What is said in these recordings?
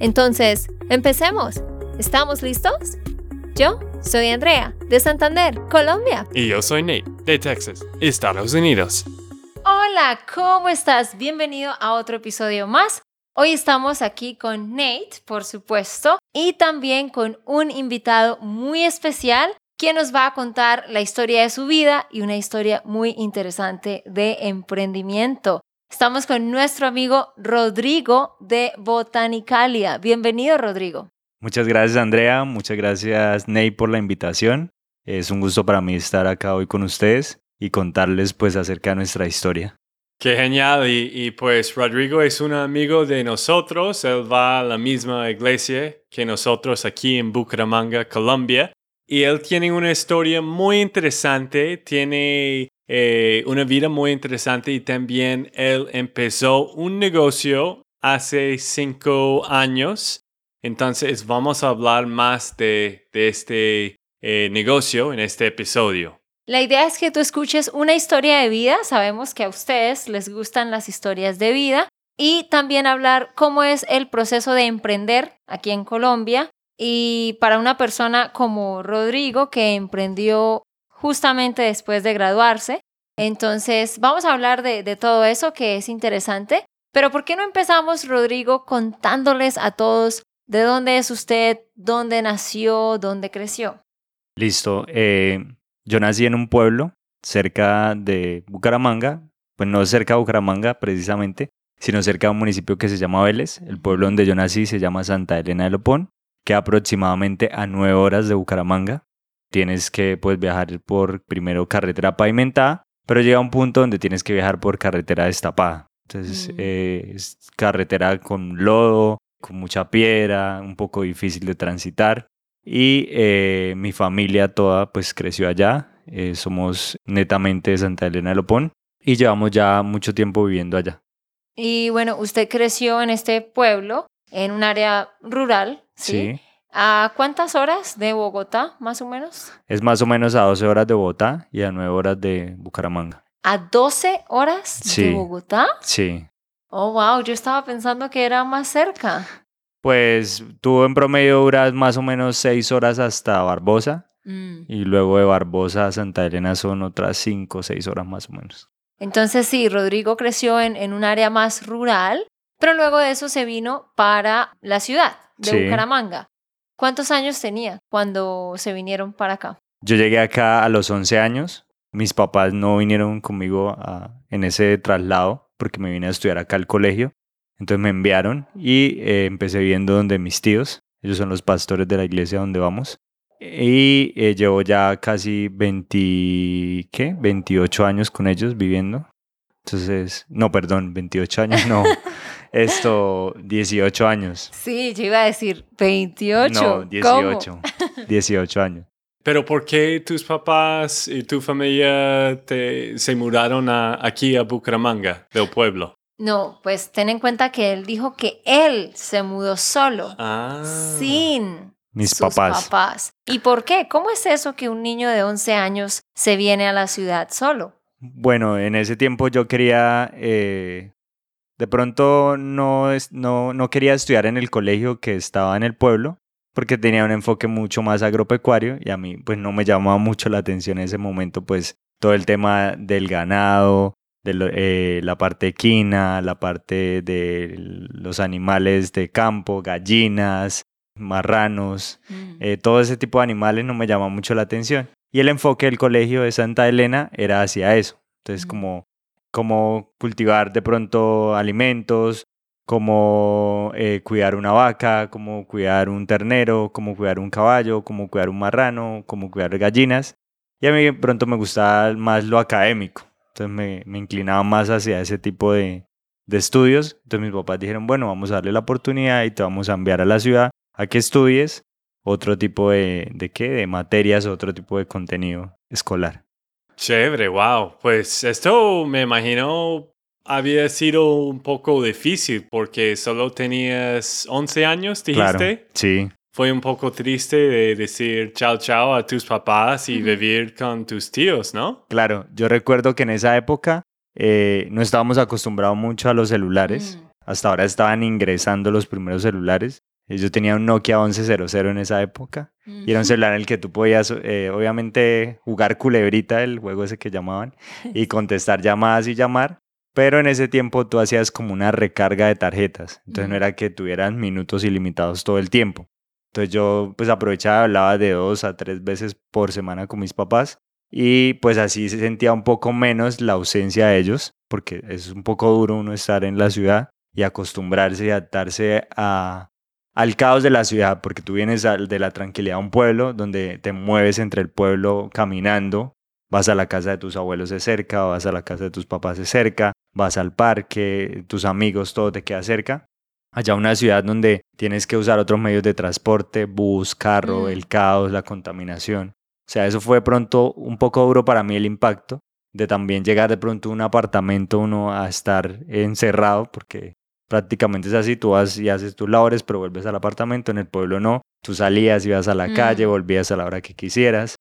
Entonces, empecemos. ¿Estamos listos? Yo soy Andrea, de Santander, Colombia. Y yo soy Nate, de Texas, Estados Unidos. Hola, ¿cómo estás? Bienvenido a otro episodio más. Hoy estamos aquí con Nate, por supuesto, y también con un invitado muy especial quien nos va a contar la historia de su vida y una historia muy interesante de emprendimiento. Estamos con nuestro amigo Rodrigo de Botanicalia. Bienvenido, Rodrigo. Muchas gracias, Andrea. Muchas gracias, Ney, por la invitación. Es un gusto para mí estar acá hoy con ustedes y contarles pues acerca de nuestra historia. Qué genial. Y, y, pues Rodrigo es un amigo de nosotros. Él va a la misma iglesia que nosotros aquí en Bucaramanga, Colombia. Y él tiene una historia muy interesante, tiene eh, una vida muy interesante y también él empezó un negocio hace cinco años. Entonces vamos a hablar más de, este eh, negocio en este episodio. La idea es que tú escuches una historia de vida. Sabemos que a ustedes les gustan las historias de vida. Y también hablar cómo es el proceso de emprender aquí en Colombia y para una persona como Rodrigo, que emprendió justamente después de graduarse. Entonces, vamos a hablar de, todo eso que es interesante. Pero ¿por qué no empezamos, Rodrigo, contándoles a todos de dónde es usted, dónde nació, dónde creció? Listo. Eh, yo nací en un pueblo cerca de Bucaramanga, pues no cerca de Bucaramanga precisamente, sino cerca de un municipio que se llama Vélez. El pueblo donde yo nací se llama Santa Elena de Lopón que aproximadamente a nueve horas de Bucaramanga. Tienes que pues, viajar por primero carretera pavimentada, pero llega un punto donde tienes que viajar por carretera destapada. Entonces mm. eh, es carretera con lodo, con mucha piedra, un poco difícil de transitar. Y eh, mi familia toda pues creció allá. Eh, somos netamente de Santa Elena de Lopón y llevamos ya mucho tiempo viviendo allá. Y bueno, usted creció en este pueblo, en un área rural, ¿sí? ¿A cuántas horas de Bogotá, más o menos? Es más o menos a 12 horas de Bogotá y a 9 horas de Bucaramanga. ¿A 12 horas de Bogotá? Sí. Oh, wow, yo estaba pensando que era más cerca. Pues tú en promedio duras más o menos 6 horas hasta Barbosa mm. y luego de Barbosa a Santa Elena son otras 5 o 6 horas más o menos. Entonces sí, Rodrigo creció en, en un área más rural, pero luego de eso se vino para la ciudad de Bucaramanga. ¿Cuántos años tenía cuando se vinieron para acá? Yo llegué acá a los 11 años. Mis papás no vinieron conmigo en ese traslado porque me vine a estudiar acá al colegio. Entonces me enviaron y eh, empecé viviendo donde mis tíos. Ellos son los pastores de la iglesia donde vamos. Y eh, llevo ya casi 20, ¿qué? 28 años con ellos viviendo. Entonces, no, perdón, 28 años, no. Esto, 18 años. Sí, yo iba a decir 28. No, 18. 18 años. Pero ¿por qué tus papás y tu familia te, se mudaron aquí a Bucaramanga, del pueblo? No, pues ten en cuenta que él dijo que él se mudó solo, ah. sin mis sus papás. ¿Y por qué? ¿Cómo es eso que un niño de 11 años se viene a la ciudad solo? Bueno, en ese tiempo yo quería, eh, de pronto no, no, no quería estudiar en el colegio que estaba en el pueblo, porque tenía un enfoque mucho más agropecuario y a mí pues no me llamaba mucho la atención en ese momento pues todo el tema del ganado, de eh, la parte equina, la parte de los animales de campo, gallinas, marranos, mm. eh, todo ese tipo de animales no me llamaba mucho la atención. Y el enfoque del colegio de Santa Elena era hacia eso. Entonces, como, como cultivar de pronto alimentos, como eh, cuidar una vaca, como cuidar un ternero, como cuidar un caballo, como cuidar un marrano, como cuidar gallinas. Y a mí de pronto me gustaba más lo académico. Entonces me, me inclinaba más hacia ese tipo de, de estudios. Entonces mis papás dijeron, bueno, vamos a darle la oportunidad y te vamos a enviar a la ciudad a que estudies otro tipo de, de qué, de materias, otro tipo de contenido escolar. Chévere, wow. Pues esto me imagino había sido un poco difícil porque solo tenías 11 años, dijiste. Claro, sí. Fue un poco triste de decir chao chao a tus papás y vivir con tus tíos, ¿no? Claro, yo recuerdo que en esa época eh, no estábamos acostumbrados mucho a los celulares. Mm. Hasta ahora estaban ingresando los primeros celulares. Yo tenía un Nokia 1100 en esa época. Y era un celular en el que tú podías, eh, obviamente, jugar culebrita, el juego ese que llamaban, y contestar llamadas y llamar. Pero en ese tiempo tú hacías como una recarga de tarjetas. Entonces no era que tuvieran minutos ilimitados todo el tiempo. Entonces yo pues aprovechaba, hablaba de dos a tres veces por semana con mis papás. Y pues así se sentía un poco menos la ausencia de ellos, porque es un poco duro uno estar en la ciudad y acostumbrarse y adaptarse a, al caos de la ciudad, porque tú vienes al- de la tranquilidad a un pueblo donde te mueves entre el pueblo caminando, vas a la casa de tus abuelos de cerca, vas a la casa de tus papás de cerca, vas al parque, tus amigos, todo te queda cerca. Allá una ciudad donde tienes que usar otros medios de transporte, bus, carro, Mm. el caos, la contaminación. O sea, eso fue de pronto un poco duro para mí el impacto de también llegar de pronto a un apartamento uno a estar encerrado, porque prácticamente es así, tú vas y haces tus labores, pero vuelves al apartamento, en el pueblo no, tú salías, ibas a la calle, Mm. volvías a la hora que quisieras,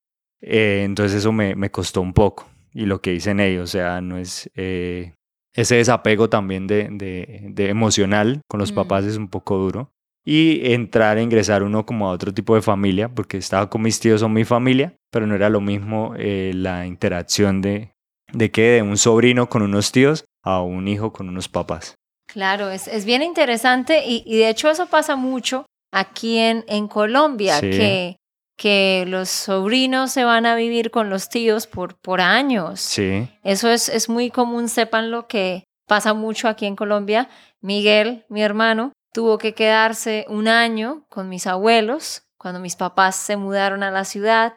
Eh, entonces eso me, me costó un poco, y lo que dicen ellos, o sea, no es... eh, ese desapego también de, de- de emocional con los Mm. papás es un poco duro. Y entrar e ingresar uno como a otro tipo de familia, porque estaba con mis tíos, son mi familia, pero no era lo mismo eh, la interacción de, de que de un sobrino con unos tíos a un hijo con unos papás. Claro, es, es bien interesante y, y de hecho eso pasa mucho aquí en, en Colombia, Sí. que, que los sobrinos se van a vivir con los tíos por, por años. Sí, Eso es, es muy común, sepan lo que pasa mucho aquí en Colombia. Miguel, mi hermano, tuvo que quedarse un año con mis abuelos cuando mis papás se mudaron a la ciudad.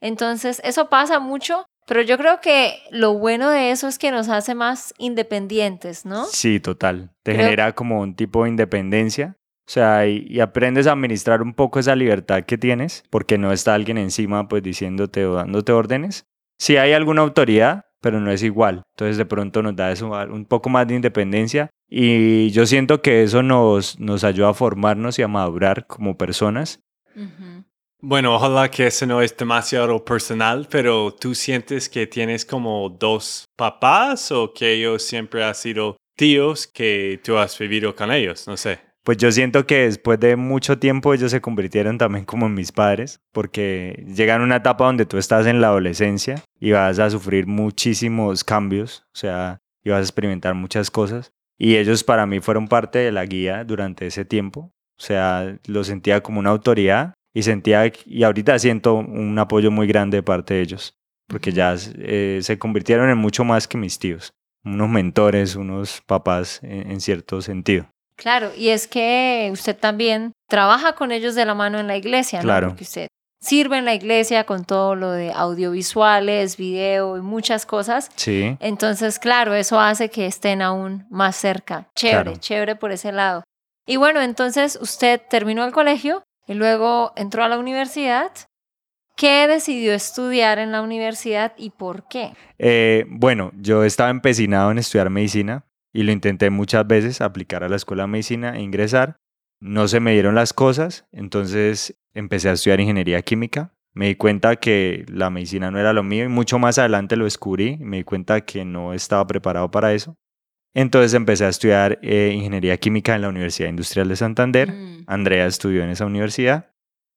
Entonces, eso pasa mucho, pero yo creo que lo bueno de eso es que nos hace más independientes, ¿no? sí, total. Te Creo- genera como un tipo de independencia. O sea, y, y aprendes a administrar un poco esa libertad que tienes, porque no está alguien encima pues diciéndote o dándote órdenes. Sí hay alguna autoridad, pero no es igual. Entonces de pronto nos da eso un poco más de independencia y yo siento que eso nos, nos ayuda a formarnos y a madurar como personas. Ujú. Bueno, ojalá que eso no es demasiado personal, pero tú sientes que tienes como dos papás o que ellos siempre han sido tíos que tú has vivido con ellos, no sé. Pues yo siento que después de mucho tiempo ellos se convirtieron también como en mis padres, porque llegan una etapa donde tú estás en la adolescencia y vas a sufrir muchísimos cambios, o sea, y vas a experimentar muchas cosas. Y ellos para mí fueron parte de la guía durante ese tiempo, o sea, lo sentía como una autoridad y sentía, y ahorita siento un apoyo muy grande de parte de ellos, porque ya eh, se convirtieron en mucho más que mis tíos, unos mentores, unos papás en- en cierto sentido. Claro, y es que usted también trabaja con ellos de la mano en la iglesia, ¿no? Claro. Porque usted sirve en la iglesia con todo lo de audiovisuales, video y muchas cosas. Sí. Entonces, claro, eso hace que estén aún más cerca. Chévere, Claro. chévere por ese lado. Y bueno, entonces usted terminó el colegio y luego entró a la universidad. ¿Qué decidió estudiar en la universidad y por qué? Eh, bueno, yo estaba empecinado en estudiar medicina y lo intenté muchas veces, aplicar a la escuela de medicina e ingresar. No se me dieron las cosas, entonces empecé a estudiar ingeniería química. Me di cuenta que la medicina no era lo mío y mucho más adelante lo descubrí y me di cuenta que no estaba preparado para eso. Entonces empecé a estudiar eh, ingeniería química en la Universidad Industrial de Santander. Mm. Andrea estudió en esa universidad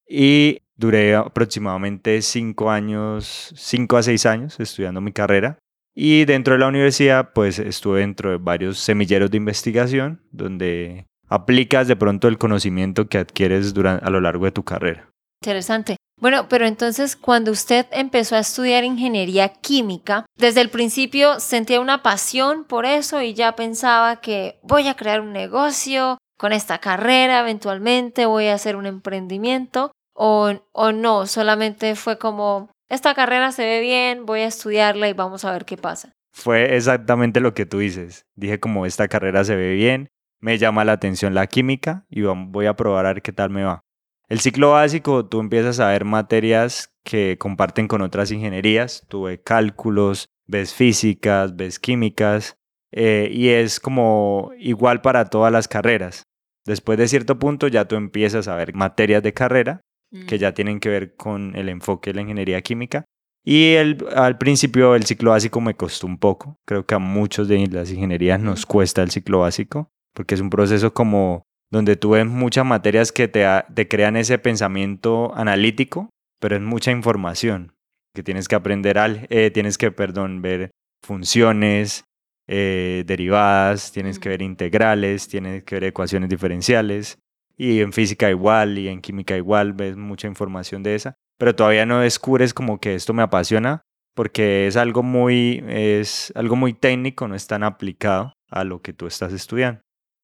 y duré aproximadamente cinco años, cinco a seis años estudiando mi carrera. Y dentro de la universidad, pues estuve dentro de varios semilleros de investigación donde aplicas de pronto el conocimiento que adquieres durante, a lo largo de tu carrera. Interesante. Bueno, pero entonces cuando usted empezó a estudiar ingeniería química, desde el principio sentía una pasión por eso y ya pensaba que voy a crear un negocio con esta carrera, eventualmente voy a hacer un emprendimiento, o, o no, solamente fue como, esta carrera se ve bien, voy a estudiarla y vamos a ver qué pasa. fue exactamente lo que tú dices. Dije como esta carrera se ve bien, me llama la atención la química y voy a probar a ver qué tal me va. El ciclo básico, tú empiezas a ver materias que comparten con otras ingenierías. Tuve cálculos, ves físicas, ves químicas, eh, y es como igual para todas las carreras. Después de cierto punto ya tú empiezas a ver materias de carrera que mm. ya tienen que ver con el enfoque de la ingeniería química. Y el, al principio el ciclo básico me costó un poco. Creo que a muchos de las ingenierías nos cuesta el ciclo básico, porque es un proceso como donde tú ves muchas materias que te, te crean ese pensamiento analítico, pero es mucha información que tienes que aprender, al, eh, tienes que, perdón, ver funciones, eh, derivadas, tienes que ver integrales, tienes que ver ecuaciones diferenciales, y en física igual, y en química igual, ves mucha información de esa, pero todavía no descubres como que esto me apasiona, porque es algo muy, es algo muy técnico, no es tan aplicado a lo que tú estás estudiando.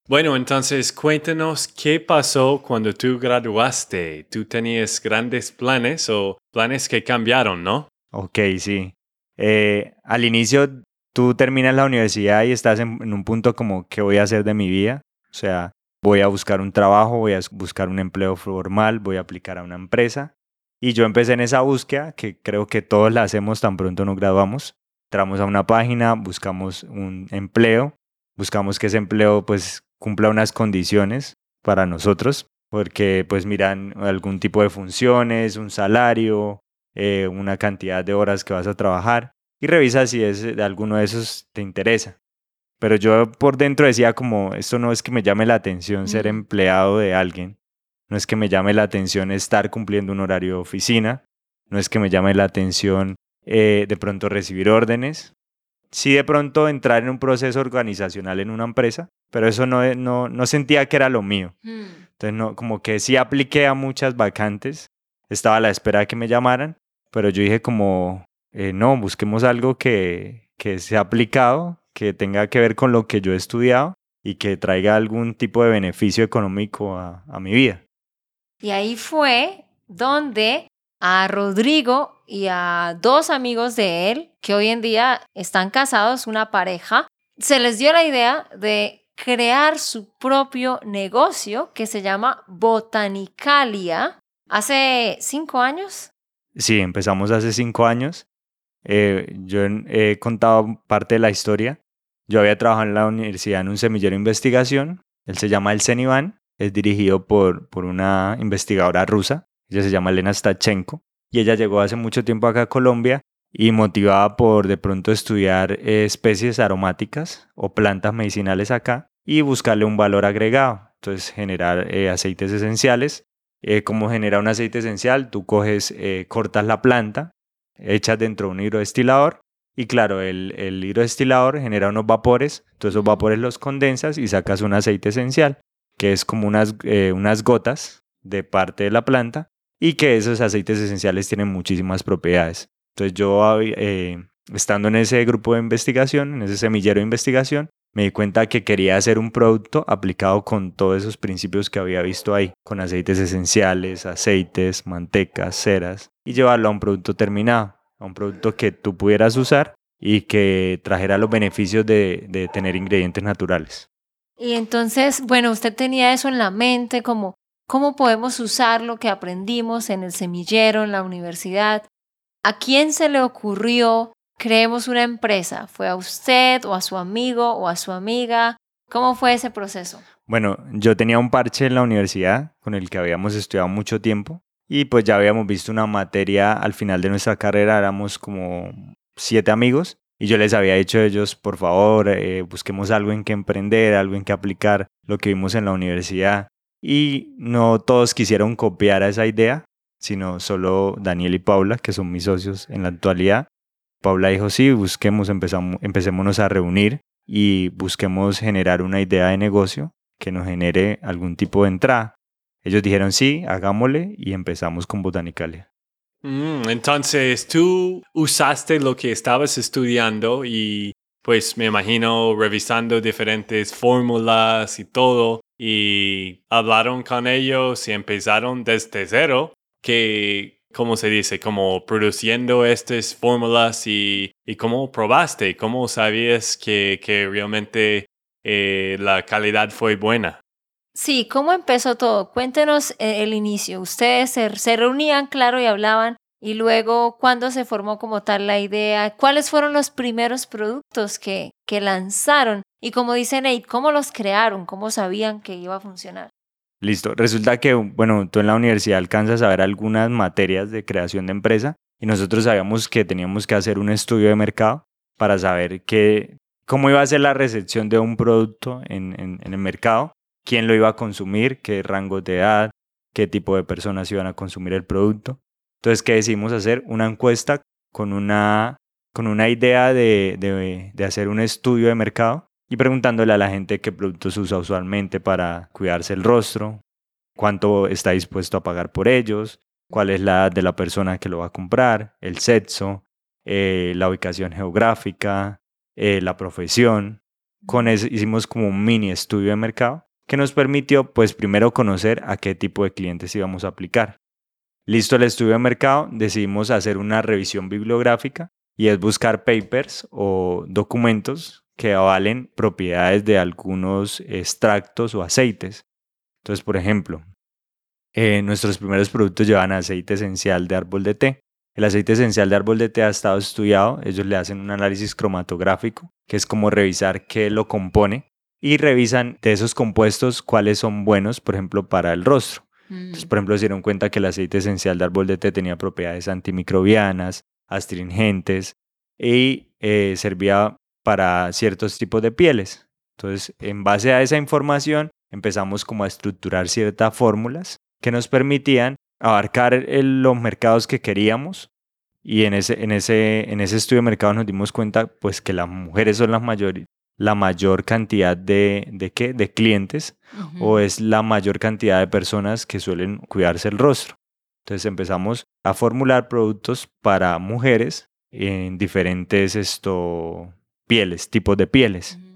Bueno, entonces cuéntanos qué pasó cuando tú graduaste. ¿Tú tenías grandes planes o planes que cambiaron, no? Ok, sí. Eh, al inicio tú terminas la universidad y estás en, en, un punto como, ¿qué voy a hacer de mi vida? O sea, voy a buscar un trabajo, voy a buscar un empleo formal, voy a aplicar a una empresa. Y yo empecé en esa búsqueda, que creo que todos la hacemos tan pronto nos graduamos. Entramos a una página, buscamos un empleo, buscamos que ese empleo pues cumpla unas condiciones para nosotros, porque pues miran algún tipo de funciones, un salario, eh, una cantidad de horas que vas a trabajar y revisa si es de alguno de esos te interesa. Pero yo por dentro decía como, esto no es que me llame la atención ser empleado de alguien, no es que me llame la atención estar cumpliendo un horario de oficina, no es que me llame la atención eh, de pronto recibir órdenes, sí de pronto entrar en un proceso organizacional en una empresa, pero eso no, no, no sentía que era lo mío. Mm. Entonces, no, como que sí apliqué a muchas vacantes, estaba a la espera de que me llamaran, pero yo dije como, eh, no, busquemos algo que, que sea aplicado, que tenga que ver con lo que yo he estudiado y que traiga algún tipo de beneficio económico a, a mi vida. Y ahí fue donde a Rodrigo y a dos amigos de él, que hoy en día están casados, una pareja, se les dio la idea de crear su propio negocio que se llama Botanicalia. Hace cinco años. Sí, empezamos hace cinco años. Eh, yo he contado parte de la historia. Yo había trabajado en la universidad en un semillero de investigación. Él se llama el CENIVAN. Es dirigido por, por una investigadora rusa. Ella se llama Elena Stachenko. Y ella llegó hace mucho tiempo acá a Colombia y motivada por de pronto estudiar eh, especies aromáticas o plantas medicinales acá y buscarle un valor agregado. Entonces generar eh, aceites esenciales. Eh, ¿Cómo genera un aceite esencial? Tú coges, cortas la planta, echas dentro un hidrodestilador y claro, el, el genera unos vapores, todos esos vapores los condensas y sacas un aceite esencial, que es como unas, unas gotas de parte de la planta y que esos aceites esenciales tienen muchísimas propiedades. Entonces yo, eh, estando en ese grupo de investigación, en ese semillero de investigación, me di cuenta que quería hacer un producto aplicado con todos esos principios que había visto ahí, con aceites esenciales, aceites, mantecas, ceras, y llevarlo a un producto terminado, a un producto que tú pudieras usar y que trajera los beneficios de, de tener ingredientes naturales. Y entonces, bueno, usted tenía eso en la mente, como cómo podemos usar lo que aprendimos en el semillero, en la universidad, ¿A quién se le ocurrió creemos una empresa? ¿Fue a usted o a su amigo o a su amiga? ¿Cómo fue ese proceso? Bueno, yo tenía un parche en la universidad con el que habíamos estudiado mucho tiempo y pues ya habíamos visto una materia al final de nuestra carrera, éramos como siete amigos y yo les había dicho a ellos, por favor, eh, busquemos algo en que emprender, algo en que aplicar lo que vimos en la universidad. Y no todos quisieron copiar a esa idea, sino solo Daniel y Paula, que son mis socios en la actualidad. Paula dijo, sí, busquemos, empezamos, empecémonos a reunir y busquemos generar una idea de negocio que nos genere algún tipo de entrada. Ellos dijeron, sí, hagámosle y empezamos con Botanicalia. Mm, entonces, tú usaste lo que estabas estudiando y pues me imagino revisando diferentes fórmulas y todo y hablaron con ellos y empezaron desde cero que ¿cómo se dice? Como produciendo estas fórmulas y, y cómo probaste, cómo sabías que, que realmente eh, la calidad fue buena. Sí, ¿cómo empezó todo? Cuéntenos eh, el inicio. Ustedes se, reunían, claro, y hablaban. Y luego, ¿cuándo se formó como tal la idea? ¿Cuáles fueron los primeros productos que, que lanzaron? Y como dice Nate, ¿cómo los crearon? ¿Cómo sabían que iba a funcionar? Listo. Resulta que, bueno, tú en la universidad alcanzas a ver algunas materias de creación de empresa y nosotros sabíamos que teníamos que hacer un estudio de mercado para saber qué, cómo iba a ser la recepción de un producto en, en el mercado quién lo iba a consumir, qué rango de edad, qué tipo de personas iban a consumir el producto. Entonces, ¿qué decidimos hacer? Una encuesta con una, con una idea de, de, de hacer un estudio de mercado y preguntándole a la gente qué productos usa usualmente para cuidarse el rostro, cuánto está dispuesto a pagar por ellos, cuál es la edad de la persona que lo va a comprar, el sexo, eh, la ubicación geográfica, eh, la profesión. Con eso hicimos como un mini estudio de mercado que nos permitió pues primero conocer a qué tipo de clientes íbamos a aplicar. Listo el estudio de mercado, decidimos hacer una revisión bibliográfica y es buscar papers o documentos que avalen propiedades de algunos extractos o aceites. Entonces, por ejemplo, eh, nuestros primeros productos llevan aceite esencial de árbol de té. El aceite esencial de árbol de té ha estado estudiado, ellos le hacen un análisis cromatográfico, que es como revisar qué lo compone y revisan de esos compuestos cuáles son buenos, por ejemplo, para el rostro. Entonces, mm. por ejemplo, se dieron cuenta que el aceite esencial de árbol de té tenía propiedades antimicrobianas, astringentes y eh, servía para ciertos tipos de pieles. Entonces, en base a esa información, empezamos como a estructurar ciertas fórmulas que nos permitían abarcar los mercados que queríamos y en ese, en ese, en ese estudio de mercado nos dimos cuenta pues que las mujeres son las, mayores la mayor cantidad de, de, ¿qué? de clientes o es la mayor cantidad de personas que suelen cuidarse el rostro. Entonces empezamos a formular productos para mujeres en diferentes esto, pieles, tipos de pieles. Mm.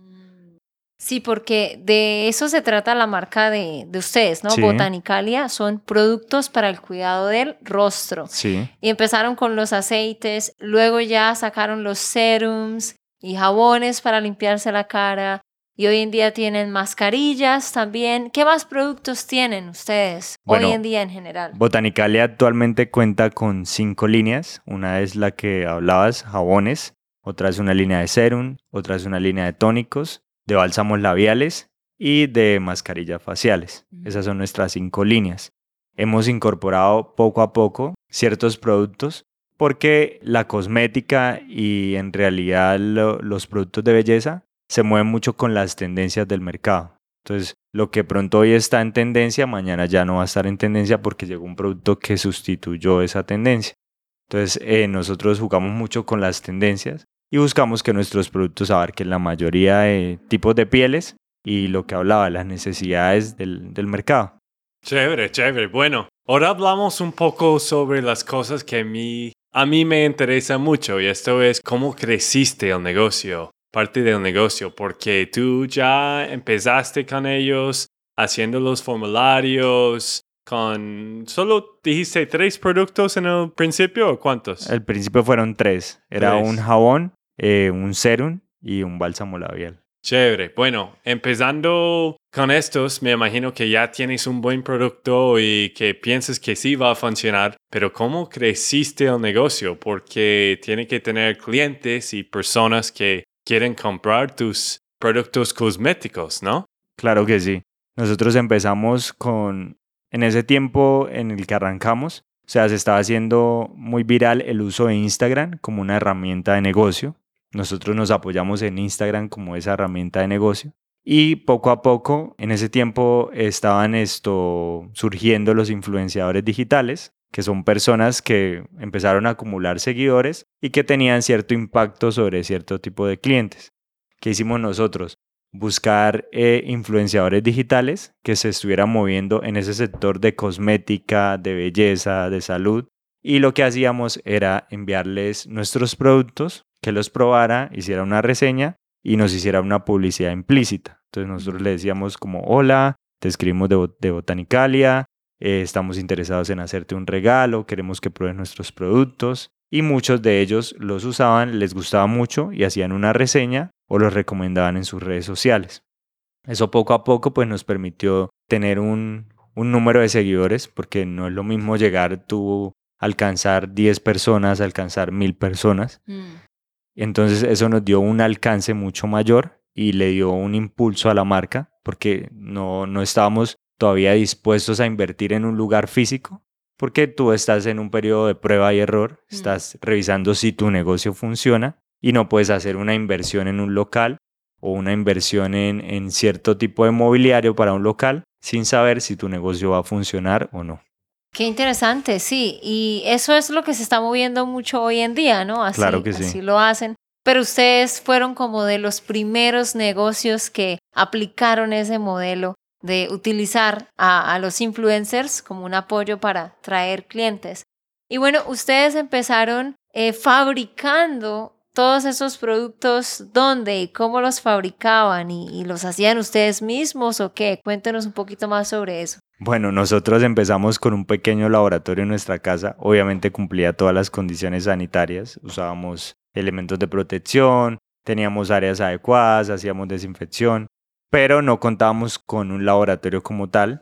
Sí, porque de eso se trata la marca de, de ustedes, ¿no? Botanicalia son productos para el cuidado del rostro. Sí. Y empezaron con los aceites, luego ya sacaron los serums, y jabones para limpiarse la cara. Y hoy en día tienen mascarillas también. ¿Qué más productos tienen ustedes hoy en día en general? Botanicalia actualmente cuenta con cinco líneas. Una es la que hablabas, jabones. Otra es una línea de serum. Otra es una línea de tónicos, de bálsamos labiales y de mascarillas faciales. Esas son nuestras cinco líneas. Hemos incorporado poco a poco ciertos productos porque la cosmética y en realidad los productos de belleza se mueven mucho con las tendencias del mercado. Entonces, lo que pronto hoy está en tendencia, mañana ya no va a estar en tendencia porque llegó un producto que sustituyó esa tendencia. Entonces, eh, nosotros jugamos mucho con las tendencias y buscamos que nuestros productos abarquen la mayoría de tipos de pieles y lo que hablaba, las necesidades del, del mercado. Chévere, chévere. Bueno, ahora hablamos un poco sobre las cosas que a mí a mí me interesa mucho y esto es cómo creciste el negocio, parte del negocio, porque tú ya empezaste con ellos haciendo los formularios, con solo dijiste tres productos en el principio o cuántos? El principio fueron tres. Era un jabón, eh, un serum y un bálsamo labial. Chévere. Bueno, empezando con estos, me imagino que ya tienes un buen producto y que piensas que sí va a funcionar, pero ¿cómo creciste el negocio? Porque tiene que tener clientes y personas que quieren comprar tus productos cosméticos, ¿no? Claro que sí. Nosotros empezamos con, en ese tiempo en el que arrancamos, o sea, se estaba haciendo muy viral el uso de Instagram como una herramienta de negocio. Nosotros nos apoyamos en Instagram como esa herramienta de negocio. Y poco a poco, en ese tiempo estaban esto surgiendo los influenciadores digitales, que son personas que empezaron a acumular seguidores y que tenían cierto impacto sobre cierto tipo de clientes. ¿Qué hicimos nosotros? Buscar eh, influenciadores digitales que se estuvieran moviendo en ese sector de cosmética, de belleza, de salud. Y lo que hacíamos era enviarles nuestros productos que los probara, hiciera una reseña y nos hiciera una publicidad implícita. Entonces nosotros le decíamos como, hola, te escribimos de, Botanicalia, eh, estamos interesados en hacerte un regalo, queremos que pruebes nuestros productos. Y muchos de ellos los usaban, les gustaba mucho y hacían una reseña o los recomendaban en sus redes sociales. Eso poco a poco pues nos permitió tener un, un número de seguidores, porque no es lo mismo llegar tú alcanzar 10 personas, alcanzar mil personas. Mm. Entonces eso nos dio un alcance mucho mayor y le dio un impulso a la marca, porque no, no estábamos todavía dispuestos a invertir en un lugar físico, porque tú estás en un periodo de prueba y error, mm. estás revisando si tu negocio funciona y no puedes hacer una inversión en un local o una inversión en, en cierto tipo de mobiliario para un local sin saber si tu negocio va a funcionar o no. Qué interesante, sí. Y eso es lo que se está moviendo mucho hoy en día, ¿no? Así, claro que sí. Así lo hacen. Pero ustedes fueron como de los primeros negocios que aplicaron ese modelo de utilizar a, a los influencers como un apoyo para traer clientes. Y bueno, ustedes empezaron eh, fabricando todos esos productos, ¿dónde y cómo los fabricaban? ¿Y, los hacían ustedes mismos o qué? Cuéntenos un poquito más sobre eso. Bueno, nosotros empezamos con un pequeño laboratorio en nuestra casa. Obviamente cumplía todas las condiciones sanitarias. Usábamos elementos de protección, teníamos áreas adecuadas, hacíamos desinfección, pero no contábamos con un laboratorio como tal.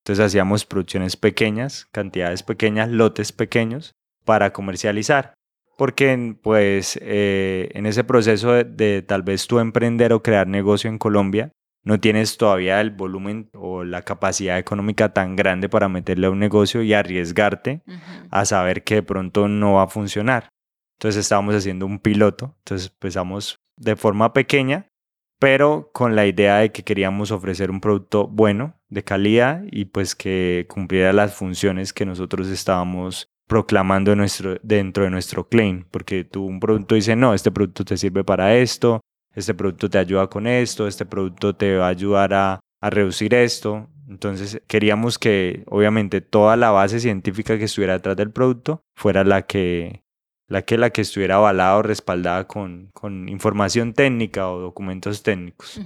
Entonces hacíamos producciones pequeñas, cantidades pequeñas, lotes pequeños para comercializar porque pues eh, en ese proceso de, tal vez tú emprender o crear negocio en Colombia, no tienes todavía el volumen o la capacidad económica tan grande para meterle a un negocio y arriesgarte a saber que de pronto no va a funcionar. Entonces estábamos haciendo un piloto, entonces empezamos de forma pequeña, pero con la idea de que queríamos ofrecer un producto bueno, de calidad y pues que cumpliera las funciones que nosotros estábamos proclamando nuestro, dentro de nuestro claim, porque tú un producto dice, no, este producto te sirve para esto, este producto te ayuda con esto, este producto te va a ayudar a, a reducir esto. Entonces queríamos que obviamente toda la base científica que estuviera detrás del producto fuera la que la que, la que estuviera avalada o respaldada con, con información técnica o documentos técnicos.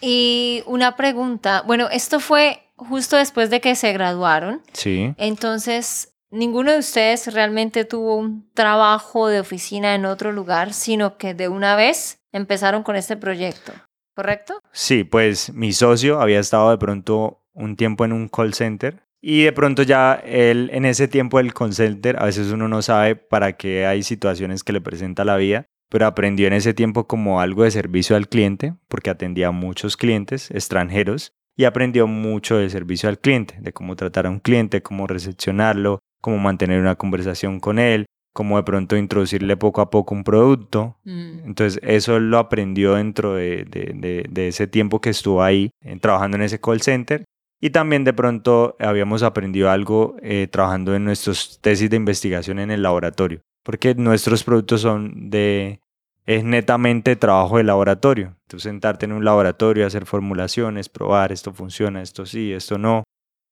Y una pregunta, bueno, esto fue justo después de que se graduaron. Sí. Entonces, Ninguno de ustedes realmente tuvo un trabajo de oficina en otro lugar, sino que de una vez empezaron con este proyecto, ¿correcto? Sí, pues mi socio había estado de pronto un tiempo en un call center y de pronto ya él en ese tiempo del call center, a veces uno no sabe para qué hay situaciones que le presenta la vida, pero aprendió en ese tiempo como algo de servicio al cliente, porque atendía a muchos clientes extranjeros y aprendió mucho de servicio al cliente, de cómo tratar a un cliente, cómo recepcionarlo, cómo mantener una conversación con él, cómo de pronto introducirle poco a poco un producto. Mm. Entonces eso lo aprendió dentro de, de, ese tiempo que estuvo ahí eh, trabajando en ese call center. Y también de pronto habíamos aprendido algo eh, trabajando en nuestros tesis de investigación en el laboratorio, porque nuestros productos son de, es netamente trabajo de laboratorio. Tú sentarte en un laboratorio, hacer formulaciones, probar esto funciona, esto sí, esto no.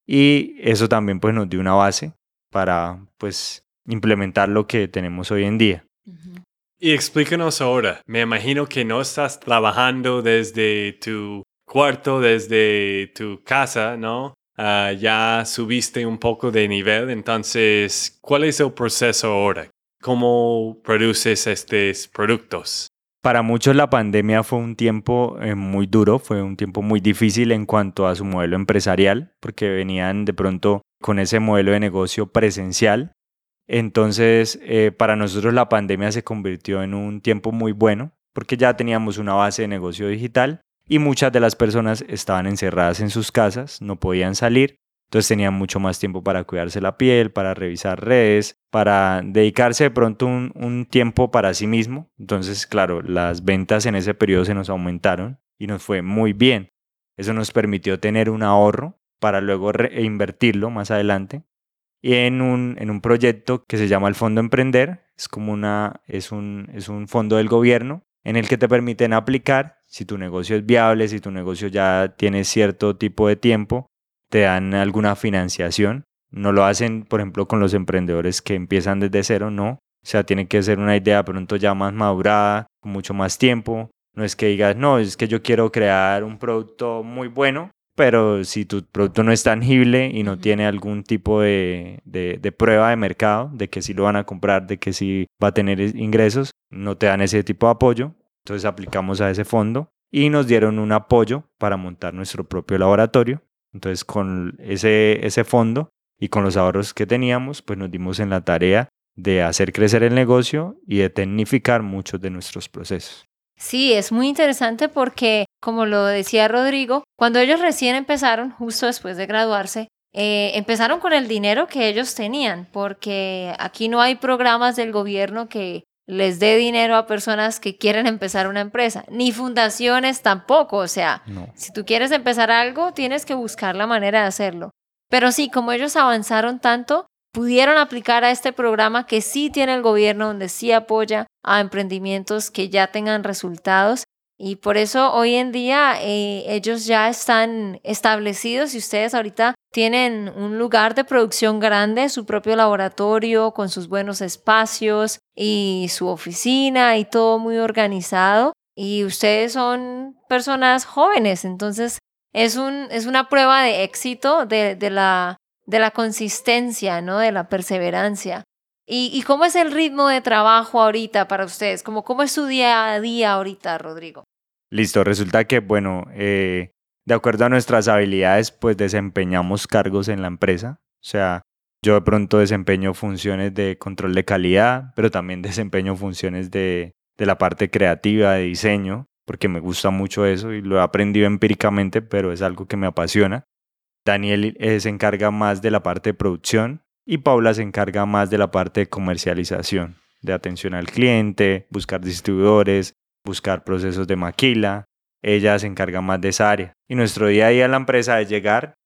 Y eso también pues nos dio una base para pues implementar lo que tenemos hoy en día. Y explícanos ahora, me imagino que no estás trabajando desde tu cuarto, desde tu casa, ¿no? Ah, ya subiste un poco de nivel, entonces, ¿cuál es el proceso ahora? ¿Cómo produces estos productos? Para muchos la pandemia fue un tiempo eh, muy duro, fue un tiempo muy difícil en cuanto a su modelo empresarial, porque venían de pronto con ese modelo de negocio presencial. Entonces, eh, para nosotros la pandemia se convirtió en un tiempo muy bueno, porque ya teníamos una base de negocio digital y muchas de las personas estaban encerradas en sus casas, no podían salir entonces tenían mucho más tiempo para cuidarse la piel, para revisar redes, para dedicarse de pronto un, tiempo para sí mismo. Entonces, claro, las ventas en ese periodo se nos aumentaron y nos fue muy bien. Eso nos permitió tener un ahorro para luego reinvertirlo más adelante. En un, en un proyecto que se llama el Fondo Emprender, es como una, es un, es un fondo del gobierno en el que te permiten aplicar si tu negocio es viable, si tu negocio ya tiene cierto tipo de tiempo, te dan alguna financiación. No lo hacen, por ejemplo, con los emprendedores que empiezan desde cero, no. O sea, tiene que ser una idea pronto ya más madurada, con mucho más tiempo. No es que digas, no, es que yo quiero crear un producto muy bueno, pero si tu producto no es tangible y no tiene algún tipo de, de, prueba de mercado, de que sí lo van a comprar, de que sí va a tener ingresos, no te dan ese tipo de apoyo. Entonces aplicamos a ese fondo y nos dieron un apoyo para montar nuestro propio laboratorio. Entonces con ese, ese fondo y con los ahorros que teníamos, pues nos dimos en la tarea de hacer crecer el negocio y de tecnificar muchos de nuestros procesos. Sí, es muy interesante porque, como lo decía Rodrigo, cuando ellos recién empezaron, justo después de graduarse, eh, empezaron con el dinero que ellos tenían, porque aquí no hay programas del gobierno que les dé dinero a personas que quieren empezar una empresa, ni fundaciones tampoco. O sea, si tú quieres empezar algo, tienes que buscar la manera de hacerlo. Pero sí, como ellos avanzaron tanto, pudieron aplicar a este programa que sí tiene el gobierno, donde sí apoya a emprendimientos que ya tengan resultados. Y por eso hoy en día eh, ellos ya están establecidos y ustedes ahorita tienen un lugar de producción grande, su propio laboratorio con sus buenos espacios y su oficina y todo muy organizado. Y ustedes son personas jóvenes, entonces es, un, es una prueba de éxito de, de la de la consistencia, ¿no? De la perseverancia. ¿Y, cómo es el ritmo de trabajo ahorita para ustedes? ¿Cómo, ¿Cómo es su día a día ahorita, Rodrigo? Listo, resulta que, bueno, eh, de acuerdo a nuestras habilidades, pues desempeñamos cargos en la empresa. O sea, yo de pronto desempeño funciones de control de calidad, pero también desempeño funciones de, de la parte creativa, de diseño, porque me gusta mucho eso y lo he aprendido empíricamente, pero es algo que me apasiona. Daniel eh, se encarga más de la parte de producción y Paula se encarga más de la parte de comercialización, de atención al cliente, buscar distribuidores, buscar procesos de maquila. Ella se encarga más de esa área. Y nuestro día a día en la empresa es llegar,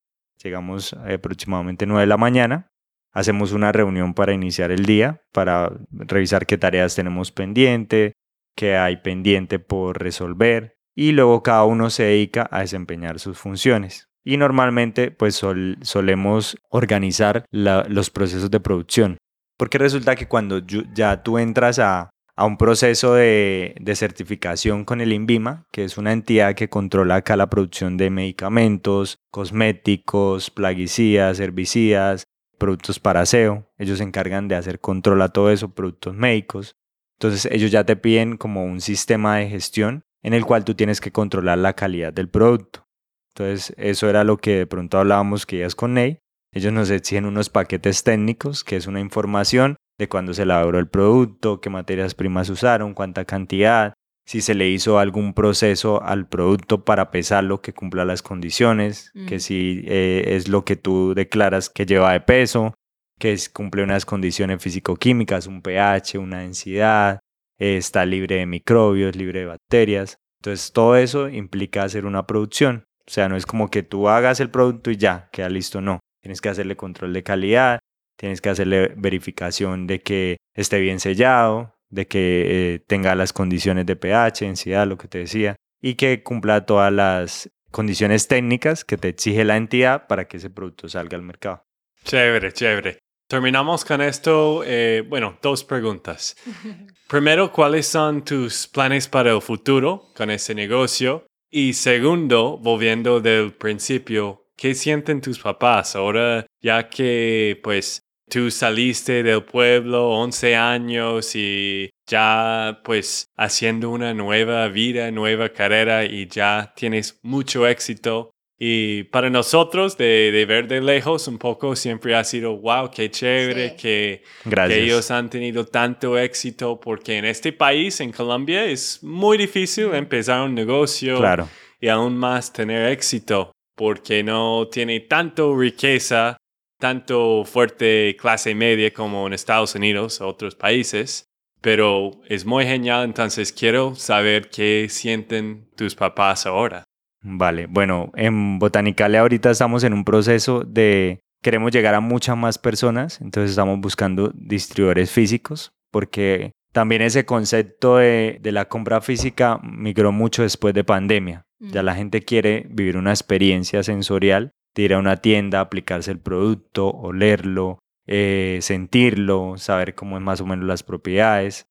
llegamos eh, aproximadamente 9 de la mañana, hacemos una reunión para iniciar el día, para revisar qué tareas tenemos pendiente, qué hay pendiente por resolver, y luego cada uno se dedica a desempeñar sus funciones y normalmente pues solemos organizar los procesos de producción. Porque resulta que cuando ya tú entras a, un proceso de, certificación con el INVIMA, que es una entidad que controla acá la producción de medicamentos, cosméticos, plaguicidas, herbicidas, productos para aseo. Ellos se encargan de hacer control a todo eso, productos médicos. Entonces ellos ya te piden como un sistema de gestión en el cual tú tienes que controlar la calidad del producto. Entonces, eso era lo que de pronto hablábamos que ya es con Ney. Ellos nos exigen unos paquetes técnicos, que es una información de cuándo se elaboró el producto, qué materias primas usaron, cuánta cantidad, si se le hizo algún proceso al producto para pesarlo que cumpla las condiciones, que mm. si eh, es lo que tú declaras que lleva de peso, que cumple unas condiciones físico-químicas, un pH, una densidad, está libre de microbios, libre de bacterias. Entonces todo eso implica hacer una producción. O sea, no es como que tú hagas el producto y ya, queda listo, no. Tienes que hacerle control de calidad, tienes que hacerle verificación de que esté bien sellado, de que eh, tenga las condiciones de pH, densidad, lo que te decía, y que cumpla todas las condiciones técnicas que te exige la entidad para que ese producto salga al mercado. Chévere, chévere. Terminamos con esto. Eh, bueno, dos preguntas. Primero, ¿cuáles son tus planes para el futuro con ese negocio? Y segundo, volviendo del principio, ¿qué sienten tus papás ahora ya que pues tú saliste del pueblo 11 años y ya pues haciendo una nueva vida, nueva carrera y ya tienes mucho éxito? Y para nosotros, de, ver de lejos un poco, siempre ha sido, wow, qué chévere que, que, ellos han tenido tanto éxito, porque en este país, en Colombia, es muy difícil empezar un negocio claro. y aún más tener éxito, porque no tiene tanto riqueza, tanto fuerte clase media como en Estados Unidos o otros países. Pero es muy genial, entonces quiero saber qué sienten tus papás ahora. Vale, bueno, en Botanicale ahorita estamos en un proceso de, queremos llegar a muchas más personas, entonces estamos buscando distribuidores físicos, porque también ese concepto de, la compra física migró mucho después de pandemia. Ya la gente quiere vivir una experiencia sensorial de ir a una tienda, aplicarse el producto, olerlo, eh, sentirlo, saber cómo es más o menos las propiedades.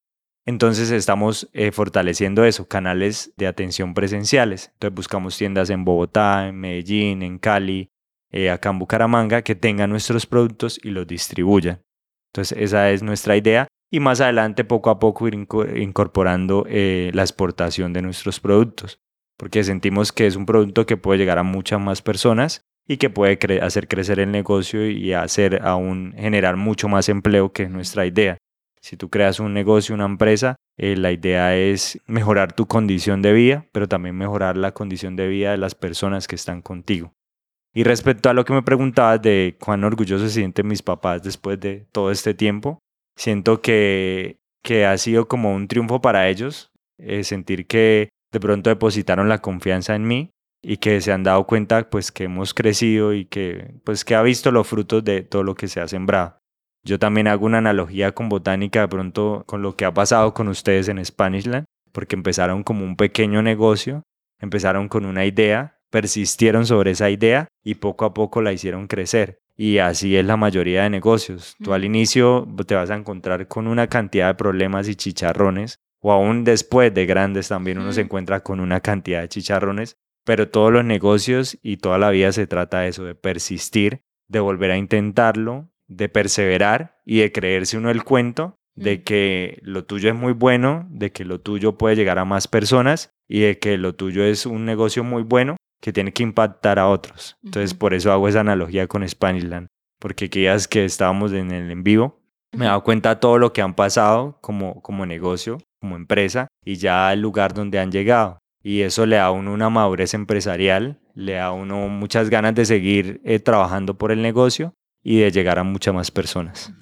Entonces estamos eh, fortaleciendo eso, canales de atención presenciales. Entonces buscamos tiendas en Bogotá, en Medellín, en Cali, eh, acá en Bucaramanga, que tengan nuestros productos y los distribuyan. Entonces esa es nuestra idea y más adelante poco a poco ir incorporando eh, la exportación de nuestros productos, porque sentimos que es un producto que puede llegar a muchas más personas y que puede hacer crecer el negocio y hacer aún generar mucho más empleo que es nuestra idea. Si tú creas un negocio, una empresa, eh, la idea es mejorar tu condición de vida, pero también mejorar la condición de vida de las personas que están contigo. Y respecto a lo que me preguntabas de cuán orgullosos se sienten mis papás después de todo este tiempo, siento que, que ha sido como un triunfo para ellos, eh, sentir que de pronto depositaron la confianza en mí y que se han dado cuenta pues que hemos crecido y que pues que ha visto los frutos de todo lo que se ha sembrado. Yo también hago una analogía con botánica de pronto con lo que ha pasado con ustedes en Spanishland, porque empezaron como un pequeño negocio, empezaron con una idea, persistieron sobre esa idea y poco a poco la hicieron crecer. Y así es la mayoría de negocios. Tú al inicio te vas a encontrar con una cantidad de problemas y chicharrones, o aún después de grandes también uno se encuentra con una cantidad de chicharrones, pero todos los negocios y toda la vida se trata de eso, de persistir, de volver a intentarlo, de perseverar y de creerse uno el cuento de que lo tuyo es muy bueno, de que lo tuyo puede llegar a más personas y de que lo tuyo es un negocio muy bueno que tiene que impactar a otros. Entonces, por eso hago esa analogía con Spanishland, porque aquellas que estábamos en el en vivo, me he dado cuenta de todo lo que han pasado como, como negocio, como empresa, y ya el lugar donde han llegado. Y eso le da a uno una madurez empresarial, le da a uno muchas ganas de seguir eh, trabajando por el negocio y de llegar a muchas más personas.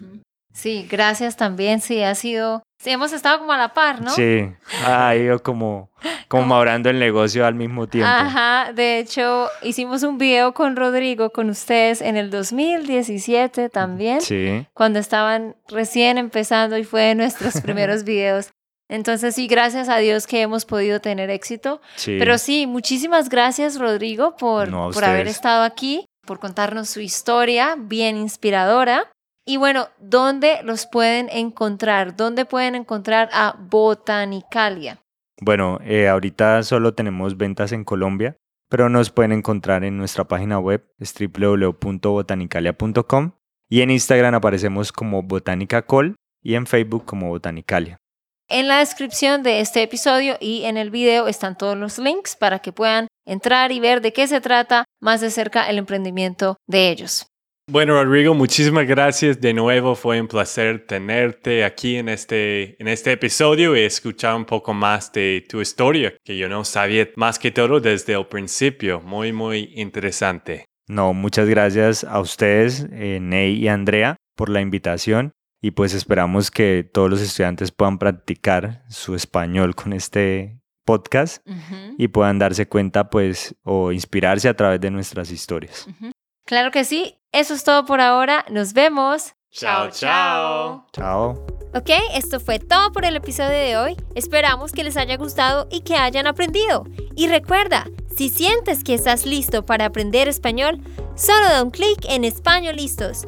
Sí, gracias también, sí, ha sido, sí, hemos estado como a la par, ¿no? Sí, ha ido como, como madurando el negocio al mismo tiempo. Ajá, de hecho, hicimos un video con Rodrigo, con ustedes, en el 2017 también, sí. cuando estaban recién empezando y fue de nuestros primeros videos. Entonces sí, gracias a Dios que hemos podido tener éxito. Sí. Pero sí, muchísimas gracias Rodrigo por, No, por haber estado aquí, por contarnos su historia bien inspiradora. Y bueno, ¿dónde los pueden encontrar? ¿Dónde pueden encontrar a Botanicalia? Bueno, eh, ahorita solo tenemos ventas en Colombia, pero nos pueden encontrar en nuestra página web, www.botanicalia.com, y en Instagram aparecemos como Botánica Col y en Facebook como Botanicalia. En la descripción de este episodio y en el video están todos los links para que puedan entrar y ver de qué se trata más de cerca el emprendimiento de ellos. Bueno, Rodrigo, muchísimas gracias de nuevo. Fue un placer tenerte aquí en este, en este episodio y escuchar un poco más de tu historia, que yo no sabía más que todo desde el principio. Muy, muy interesante. No, muchas gracias a ustedes, eh, Ney y Andrea, por la invitación y pues esperamos que todos los estudiantes puedan practicar su español con este podcast y puedan darse cuenta pues o inspirarse a través de nuestras historias. Claro que sí. Eso es todo por ahora. Nos vemos. Chao, chao. Chao. Ok, esto fue todo por el episodio de hoy. Esperamos que les haya gustado y que hayan aprendido. Y recuerda, si sientes que estás listo para aprender español, solo da un clic en Español Listos.